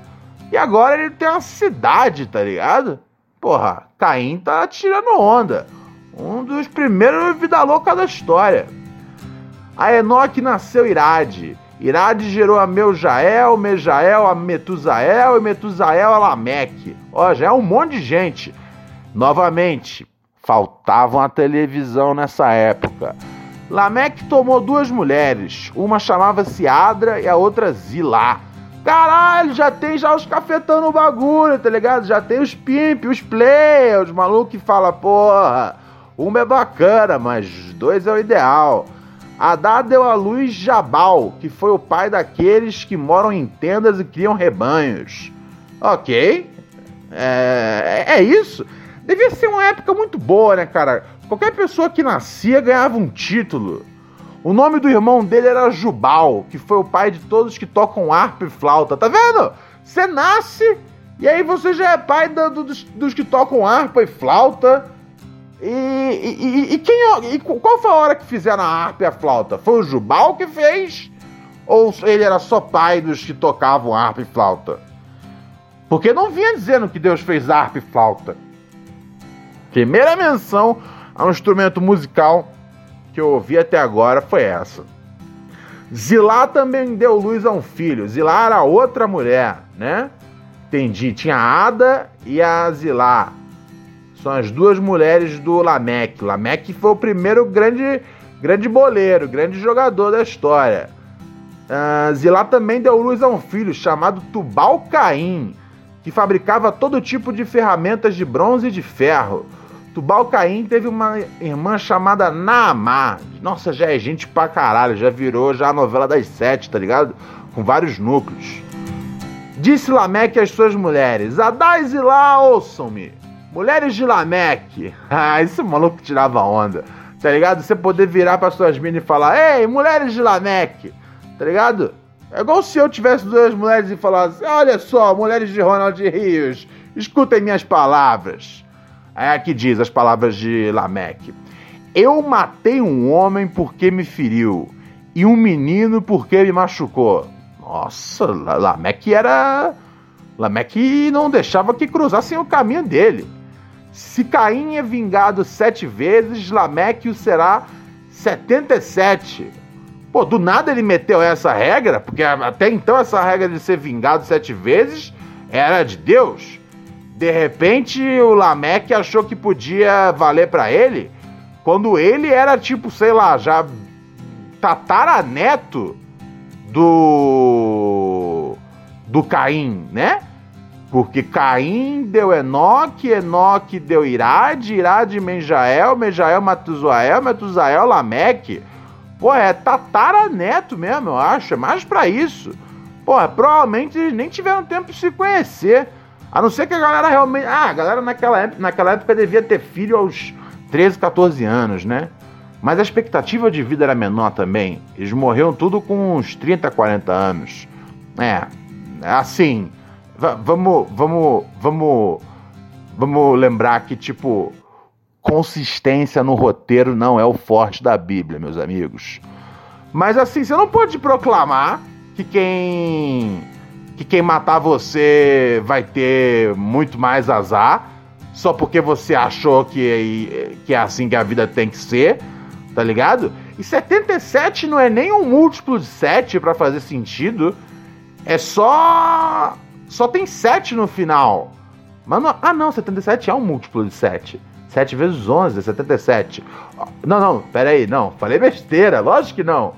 E agora ele tem uma cidade, tá ligado? Porra, Caim tá tirando onda. Um dos primeiros vida louca da história. A Enoque nasceu Irade. Irade gerou a Meujael, Mejael a Metusael e Metusael a Lameque. Ó, já é um monte de gente. Novamente, faltava uma televisão nessa época. Lameque tomou duas mulheres, uma chamava-se Adra e a outra Zilá. Caralho, já tem já os cafetão no bagulho, tá ligado? Já tem os pimp, os play, os malucos que falam, porra, uma é bacana, mas dois é o ideal. Adá deu à luz Jabal, que foi o pai daqueles que moram em tendas e criam rebanhos. Ok, é, é isso. Devia ser uma época muito boa, né, cara? Qualquer pessoa que nascia ganhava um título. O nome do irmão dele era Jubal, que foi o pai de todos que tocam harpa e flauta. Tá vendo? Você nasce e aí você já é pai do, dos, dos, que tocam harpa e flauta. E, e, e, quem, e qual foi a hora que fizeram a harpa e a flauta? Foi o Jubal que fez? Ou ele era só pai dos que tocavam harpa e flauta? Porque não vinha dizendo que Deus fez harpa e flauta. Primeira menção a um instrumento musical que eu ouvi até agora foi essa. Zilá também deu luz a um filho. Zilá era outra mulher, né? Entendi. Tinha a Ada e a Zilá. São as duas mulheres do Lameque. Lameque foi o primeiro grande, grande boleiro, grande jogador da história. Uh, Zilá também deu luz a um filho chamado Tubal Caim, que fabricava todo tipo de ferramentas de bronze e de ferro. Tubal Caim teve uma irmã chamada Naamá. Nossa, já é gente pra caralho, já virou já a novela das sete, tá ligado? Com vários núcleos. Disse Lameque às suas mulheres: Adás e lá, ouçam-me. Mulheres de Lameque. [laughs] Ah, esse maluco tirava onda. Tá ligado? Você poder virar para suas minas e falar: Ei, mulheres de Lameque. Tá ligado? É igual se eu tivesse duas mulheres e falasse: Olha só, mulheres de Ronald Rios, escutem minhas palavras. É aqui diz as palavras de Lameque. Eu matei um homem porque me feriu, e um menino porque me machucou. Nossa, Lameque era. Lameque não deixava que cruzassem o caminho dele. Se Caim é vingado sete vezes, Lameque o será 77. Pô, do nada ele meteu essa regra, porque até então essa regra de ser vingado sete vezes era de Deus. De repente, o Lameque achou que podia valer para ele, quando ele era tipo, sei lá, já tataraneto do do Caim, né? Porque Caim deu Enoque, Enoque deu Irade, Irade Menjael, Menjael Matuzael, Matuzael Lameque. Pô, é tataraneto mesmo, eu acho, é mais para isso. Pô, provavelmente eles nem tiveram tempo de se conhecer. A não ser que a galera realmente. Ah, a galera naquela época, naquela época devia ter filho aos 13, 14 anos, né? Mas a expectativa de vida era menor também. Eles morreram tudo com uns 30, 40 anos. É, assim, vamos, vamos, vamos, vamos lembrar que, tipo, consistência no roteiro não é o forte da Bíblia, meus amigos. Mas assim, você não pode proclamar que quem que quem matar você vai ter muito mais azar, só porque você achou que, que é assim que a vida tem que ser, tá ligado? E 77 não é nem um múltiplo de 7 para fazer sentido. É só. Só tem 7 no final. Mas não... Ah, não, 77 é um múltiplo de 7. 7 vezes 11 é 77. Não, não, pera aí, não. Falei besteira, lógico que não.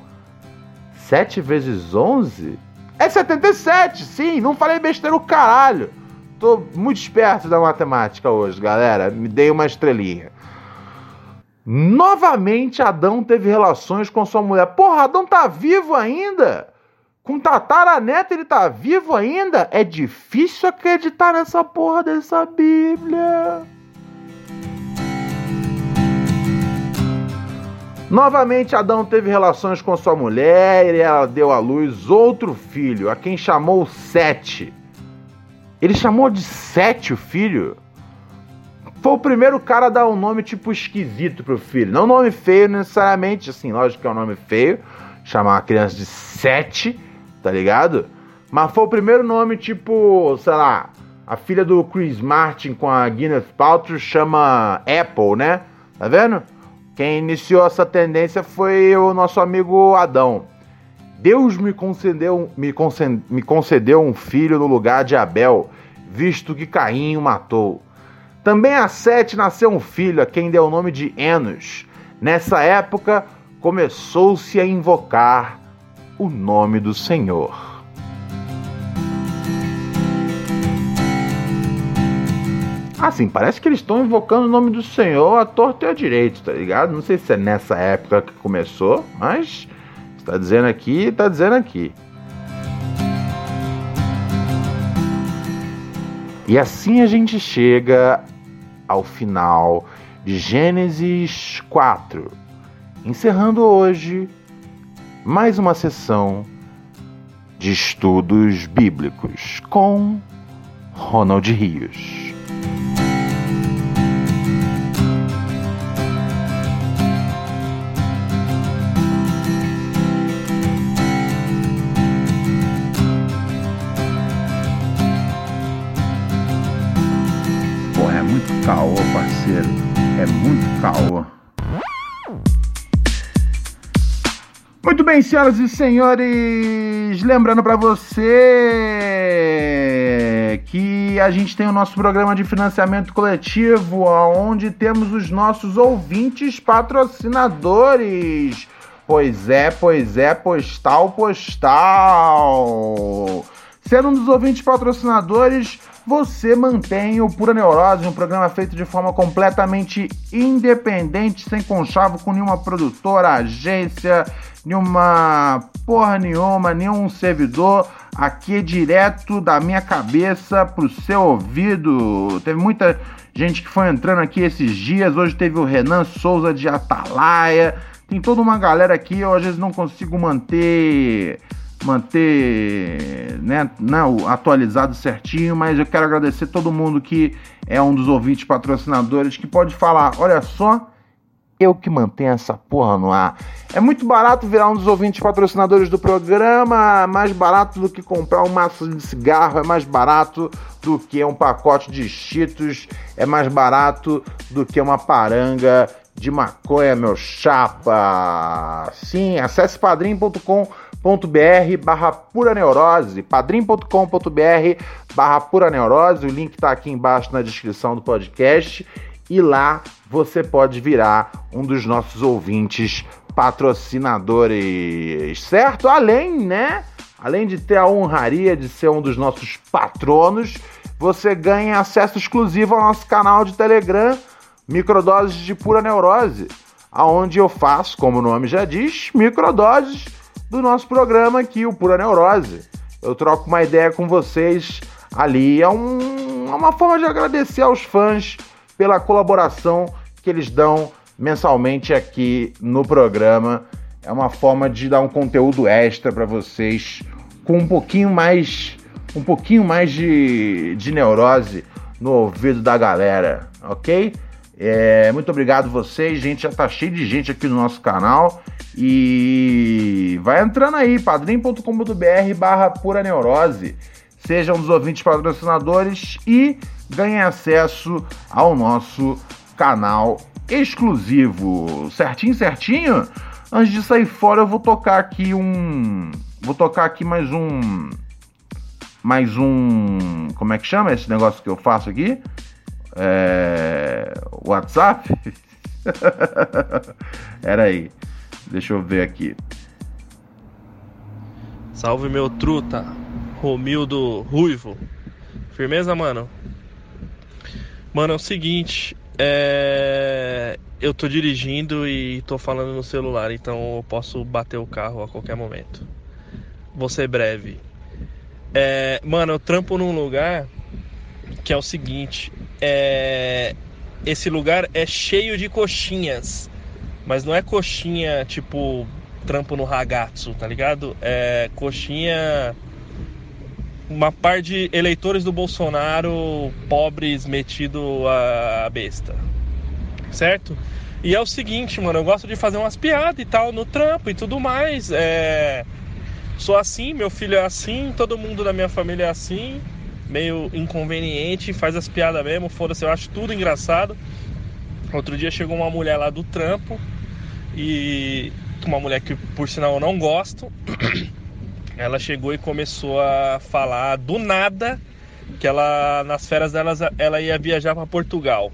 7 vezes 11 é 77, sim, não falei besteira o caralho. Tô muito esperto da matemática hoje, galera. Me dei uma estrelinha. Novamente, Adão teve relações com sua mulher. Porra, Adão tá vivo ainda? Com tataraneto ele tá vivo ainda? É difícil acreditar nessa porra dessa Bíblia. Novamente, Adão teve relações com sua mulher e ela deu à luz outro filho, a quem chamou Sete. Ele chamou de Sete o filho? Foi o primeiro cara a dar um nome tipo esquisito pro filho. Não um nome feio necessariamente, assim, lógico que é um nome feio. Chamar uma criança de Sete, tá ligado? Mas foi o primeiro nome tipo, sei lá, a filha do Chris Martin com a Gwyneth Paltrow chama Apple, né? Tá vendo? Quem iniciou essa tendência foi o nosso amigo Adão. Deus me concedeu, me concedeu, me concedeu um filho no lugar de Abel, visto que Caim o matou. Também a Sete nasceu um filho, a quem deu o nome de Enos. Nessa época, começou-se a invocar o nome do Senhor. Assim, parece que eles estão invocando o nome do Senhor à torta e à direito, tá ligado? Não sei se é nessa época que começou, mas está dizendo aqui, está dizendo aqui. E assim a gente chega ao final de Gênesis 4, encerrando hoje mais uma sessão de estudos bíblicos com Ronald Rios. caô, parceiro. É muito caô. Muito bem, senhoras e senhores, lembrando para você que a gente tem o nosso programa de financiamento coletivo, onde temos os nossos ouvintes patrocinadores. Pois é, pois é, postal, postal. Sendo um dos ouvintes patrocinadores, você mantém o Pura Neurose, um programa feito de forma completamente independente, sem conchavo com nenhuma produtora, agência, nenhuma porra nenhuma, nenhum servidor. Aqui é direto da minha cabeça pro seu ouvido. Teve muita gente que foi entrando aqui esses dias. Hoje teve o Renan Souza de Atalaia. Tem toda uma galera aqui, eu às vezes não consigo manter manter né, não, atualizado certinho, mas eu quero agradecer todo mundo que é um dos ouvintes patrocinadores que pode falar, olha só, eu que mantenho essa porra no ar. É muito barato virar um dos ouvintes patrocinadores do programa, mais barato do que comprar um maço de cigarro, é mais barato do que um pacote de cheetos, é mais barato do que uma paranga de maconha, meu chapa. Sim, acesse padrim.com padrim.com.br barra pura neurose, padrim.com.br barra pura neurose, o link está aqui embaixo na descrição do podcast e lá você pode virar um dos nossos ouvintes patrocinadores, certo? Além, né? Além de ter a honraria de ser um dos nossos patronos, você ganha acesso exclusivo ao nosso canal de Telegram, Microdoses de Pura Neurose, aonde eu faço, como o nome já diz, microdoses do nosso programa aqui, o Pura Neurose. Eu troco uma ideia com vocês ali. É, um, é uma forma de agradecer aos fãs pela colaboração que eles dão mensalmente aqui no programa. É uma forma de dar um conteúdo extra para vocês com um pouquinho mais um pouquinho mais de, de neurose no ouvido da galera, ok? É, muito obrigado vocês, gente. Já tá cheio de gente aqui no nosso canal. E vai entrando aí, padrim.com.br barra pura neurose. Sejam dos ouvintes patrocinadores e ganhem acesso ao nosso canal exclusivo. Certinho, certinho? Antes de sair fora, eu vou tocar aqui um. Vou tocar aqui mais um. Mais um. Como é que chama esse negócio que eu faço aqui? É. WhatsApp? [laughs] Era aí. Deixa eu ver aqui. Salve meu truta, Romildo Ruivo. Firmeza, mano? Mano, é o seguinte, é... eu tô dirigindo e tô falando no celular, então eu posso bater o carro a qualquer momento. Vou ser breve. É... Mano, eu trampo num lugar que é o seguinte, é... esse lugar é cheio de coxinhas, mas não é coxinha tipo trampo no ragazzo, tá ligado? É coxinha uma par de eleitores do Bolsonaro pobres metido a besta. Certo? E é o seguinte, mano, eu gosto de fazer umas piadas e tal no trampo e tudo mais. É... Sou assim, meu filho é assim, todo mundo da minha família é assim, meio inconveniente, faz as piadas mesmo, foda-se, eu acho tudo engraçado. Outro dia chegou uma mulher lá do trampo e uma mulher que por sinal eu não gosto. [clears throat] ela chegou e começou a falar do nada que ela nas férias dela ela ia viajar para Portugal.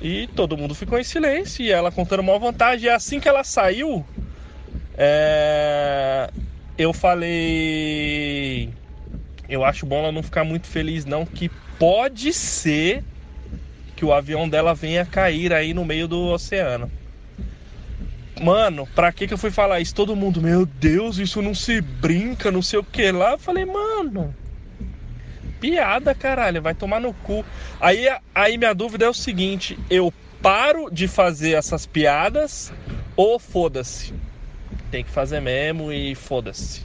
E todo mundo ficou em silêncio e ela contando uma vantagem. E assim que ela saiu, é... eu falei. Eu acho bom ela não ficar muito feliz, não, que pode ser que o avião dela venha cair aí no meio do oceano. Mano, pra que que eu fui falar isso? Todo mundo, meu Deus, isso não se brinca, não sei o que lá. Eu falei, mano, piada, caralho, vai tomar no cu. Aí, aí minha dúvida é o seguinte: eu paro de fazer essas piadas ou foda-se? Tem que fazer mesmo e foda-se.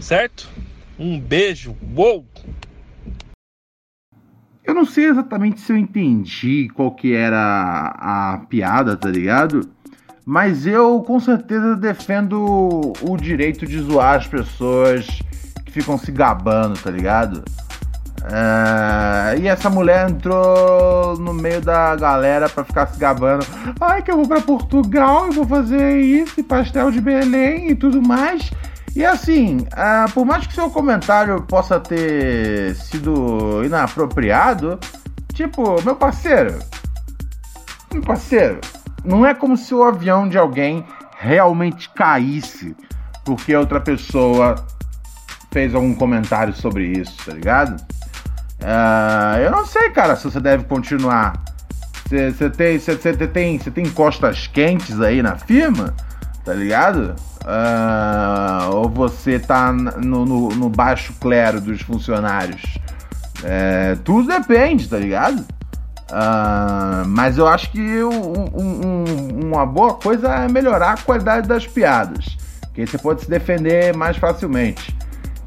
Certo? Um beijo. Uou! Eu não sei exatamente se eu entendi qual que era a, a piada, tá ligado? Mas eu com certeza defendo o direito de zoar as pessoas que ficam se gabando, tá ligado? É... E essa mulher entrou no meio da galera pra ficar se gabando. Ai, que eu vou pra Portugal e vou fazer isso, pastel de Belém e tudo mais. E assim, uh, por mais que seu comentário possa ter sido inapropriado, tipo, meu parceiro, meu parceiro, não é como se o avião de alguém realmente caísse porque outra pessoa fez algum comentário sobre isso, tá ligado? Uh, eu não sei, cara, se você deve continuar. Você tem, tem, tem costas quentes aí na firma, tá ligado? Uh, ou você tá no, no, no, baixo clero dos funcionários? É, tudo depende, tá ligado? Uh, mas eu acho que um, um, uma boa coisa é melhorar a qualidade das piadas. Que você pode se defender mais facilmente.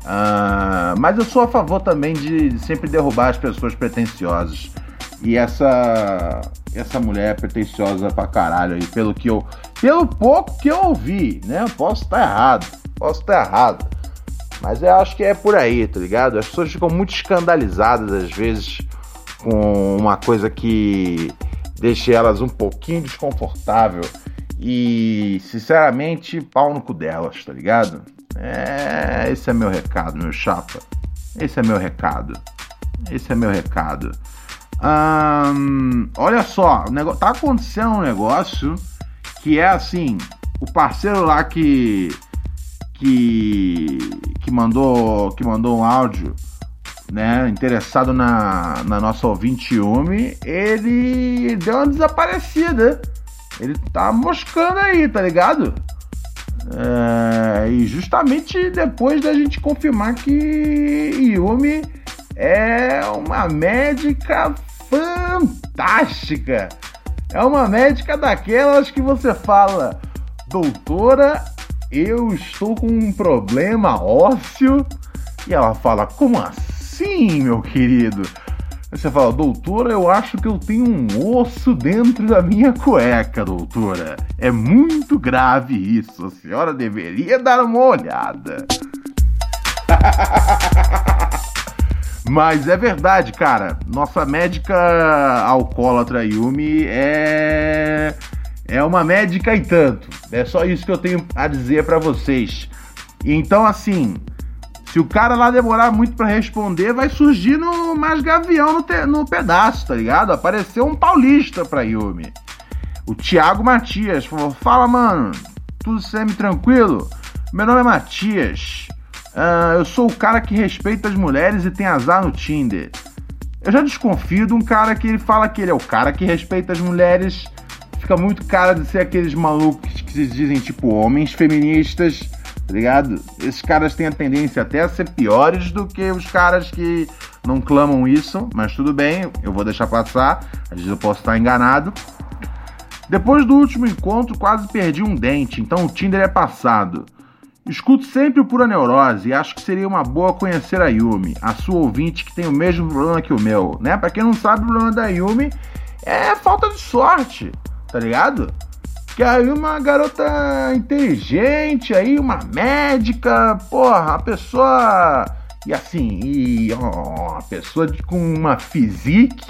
Uh, mas eu sou a favor também de sempre derrubar as pessoas pretensiosas. E essa essa mulher é pretensiosa pra caralho aí, pelo que eu. Pelo pouco que eu ouvi, né? Posso estar errado. Posso estar errado. Mas eu acho que é por aí, tá ligado? As pessoas ficam muito escandalizadas às vezes com uma coisa que deixe elas um pouquinho desconfortável e, sinceramente, pau no cu delas, tá ligado? É, esse é meu recado, meu chapa. Esse é meu recado. Esse é meu recado. Olha só, negócio, tá acontecendo um negócio que é assim, o parceiro lá que que que mandou que mandou um áudio né, interessado na, na nossa ouvinte Yumi, ele deu uma desaparecida. Ele tá moscando aí, tá ligado? É, e justamente depois da gente confirmar que Yumi é uma médica fantástica. É uma médica daquelas que você fala, doutora, eu estou com um problema ósseo. E ela fala, como assim? Sim, meu querido. Aí você fala, doutora, eu acho que eu tenho um osso dentro da minha cueca, doutora. É muito grave isso. A senhora deveria dar uma olhada. [laughs] Mas é verdade, cara. Nossa médica alcoólatra Yumi é. É uma médica e tanto. É só isso que eu tenho a dizer para vocês. Então, assim, se o cara lá demorar muito para responder, vai surgir no mais gavião no, te, no pedaço, tá ligado? Apareceu um paulista pra Yumi. O Thiago Matias falou: Fala, mano, tudo semi-tranquilo? Meu nome é Matias. Ah, eu sou o cara que respeita as mulheres e tem azar no Tinder. Eu já desconfio de um cara que ele fala que ele é o cara que respeita as mulheres. Fica muito cara de ser aqueles malucos que se dizem tipo homens feministas, tá ligado? Esses caras têm a tendência até a ser piores do que os caras que não clamam isso, mas tudo bem, eu vou deixar passar. Às vezes eu posso estar enganado. Depois do último encontro, quase perdi um dente, então o Tinder é passado. Escuto sempre o Pura Neurose e acho que seria uma boa conhecer a Yumi, a sua ouvinte que tem o mesmo problema que o meu, né? Pra quem não sabe, o problema da Yumi é falta de sorte, tá ligado? Que a Yumi é uma garota inteligente aí, uma médica, porra, a pessoa. E assim, e ó, a pessoa de, com uma physique,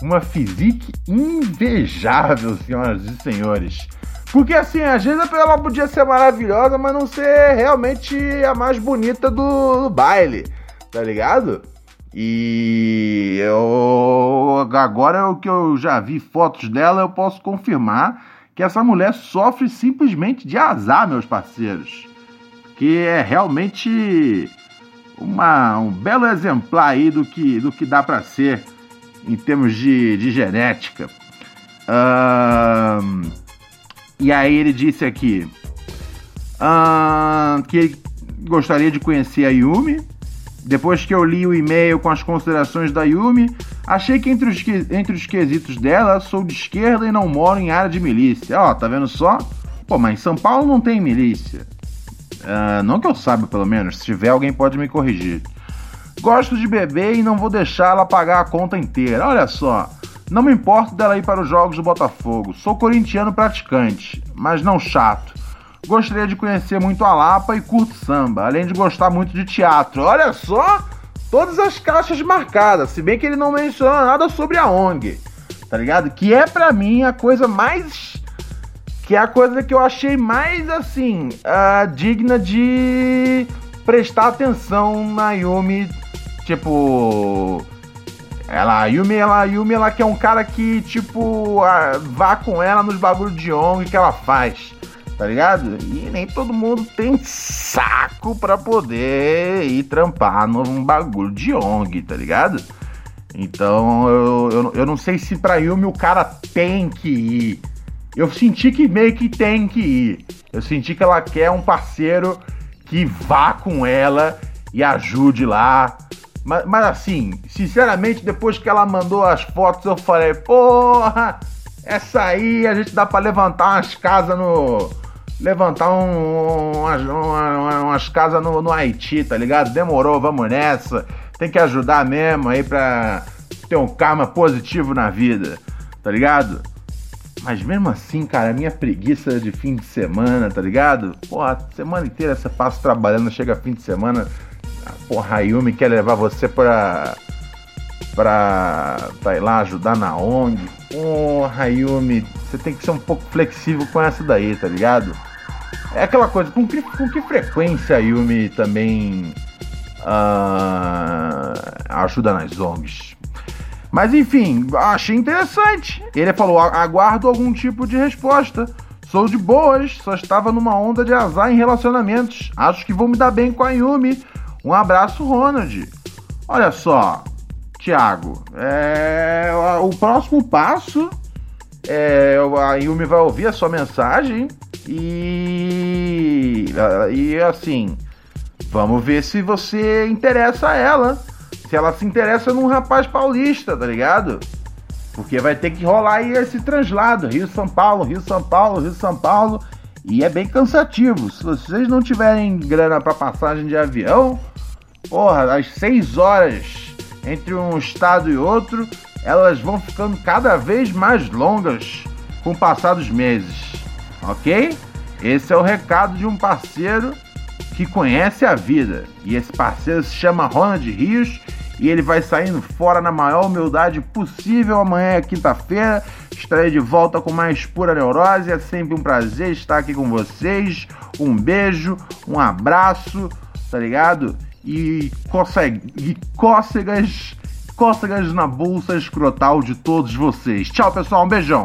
uma physique invejável, senhoras e senhores. Porque assim, às vezes ela podia ser maravilhosa, mas não ser realmente a mais bonita do, do baile, tá ligado? E eu agora o que eu já vi fotos dela, eu posso confirmar que essa mulher sofre simplesmente de azar, meus parceiros. Que é realmente uma, um belo exemplar aí do que, do que dá para ser em termos de, de genética. Uh, e aí ele disse aqui uh, que ele gostaria de conhecer a Yumi. Depois que eu li o e-mail com as considerações da Yumi, achei que entre os, entre os quesitos dela, sou de esquerda e não moro em área de milícia. Ó, tá vendo só? Pô, mas em São Paulo não tem milícia. Uh, não que eu saiba, pelo menos. Se tiver, alguém pode me corrigir. Gosto de beber e não vou deixar ela pagar a conta inteira. Olha só. Não me importo dela ir para os jogos do Botafogo. Sou corintiano praticante, mas não chato. Gostaria de conhecer muito a Lapa e curto samba, além de gostar muito de teatro. Olha só, todas as caixas marcadas, se bem que ele não menciona nada sobre a ONG, tá ligado? Que é para mim a coisa mais que é a coisa que eu achei mais assim uh, digna de prestar atenção na Yumi, tipo ela, a Yumi, ela, a Yumi, ela quer um cara que, tipo, vá com ela nos bagulhos de ONG que ela faz, tá ligado? E nem todo mundo tem saco pra poder ir trampar num bagulho de ONG, tá ligado? Então, eu, eu, eu não sei se pra Yumi o cara tem que ir. Eu senti que meio que tem que ir. Eu senti que ela quer um parceiro que vá com ela e ajude lá, mas, mas assim, sinceramente, depois que ela mandou as fotos, eu falei, porra, essa aí a gente dá pra levantar umas casas no. Levantar um, umas, uma, umas casas no, no Haiti, tá ligado? Demorou, vamos nessa. Tem que ajudar mesmo aí pra ter um karma positivo na vida, tá ligado? Mas mesmo assim, cara, a minha preguiça de fim de semana, tá ligado? Porra, semana inteira você passa trabalhando, chega fim de semana, porra, a Yumi quer levar você pra. pra. ir lá ajudar na ONG. Porra, Yumi, você tem que ser um pouco flexível com essa daí, tá ligado? É aquela coisa, com que, com que frequência a Yumi também uh, ajuda nas ONGs? Mas enfim, achei interessante. Ele falou: aguardo algum tipo de resposta. Sou de boas, só estava numa onda de azar em relacionamentos. Acho que vou me dar bem com a Yumi. Um abraço, Ronald. Olha só, Thiago, é, o próximo passo é, a Yumi vai ouvir a sua mensagem e, e assim, vamos ver se você interessa a ela. Se ela se interessa num rapaz paulista, tá ligado? Porque vai ter que rolar aí esse translado, Rio-São Paulo, Rio-São Paulo, Rio-São Paulo. E é bem cansativo. Se vocês não tiverem grana para passagem de avião, porra, as seis horas entre um estado e outro, elas vão ficando cada vez mais longas com o passar dos meses. Ok? Esse é o recado de um parceiro que conhece a vida. E esse parceiro se chama Ronald Rios e ele vai saindo fora na maior humildade possível. Amanhã é quinta-feira, estarei de volta com mais pura neurose. É sempre um prazer estar aqui com vocês. Um beijo, um abraço, tá ligado? E, consegue, e cócegas, cócegas na bolsa escrotal de todos vocês. Tchau, pessoal, um beijão.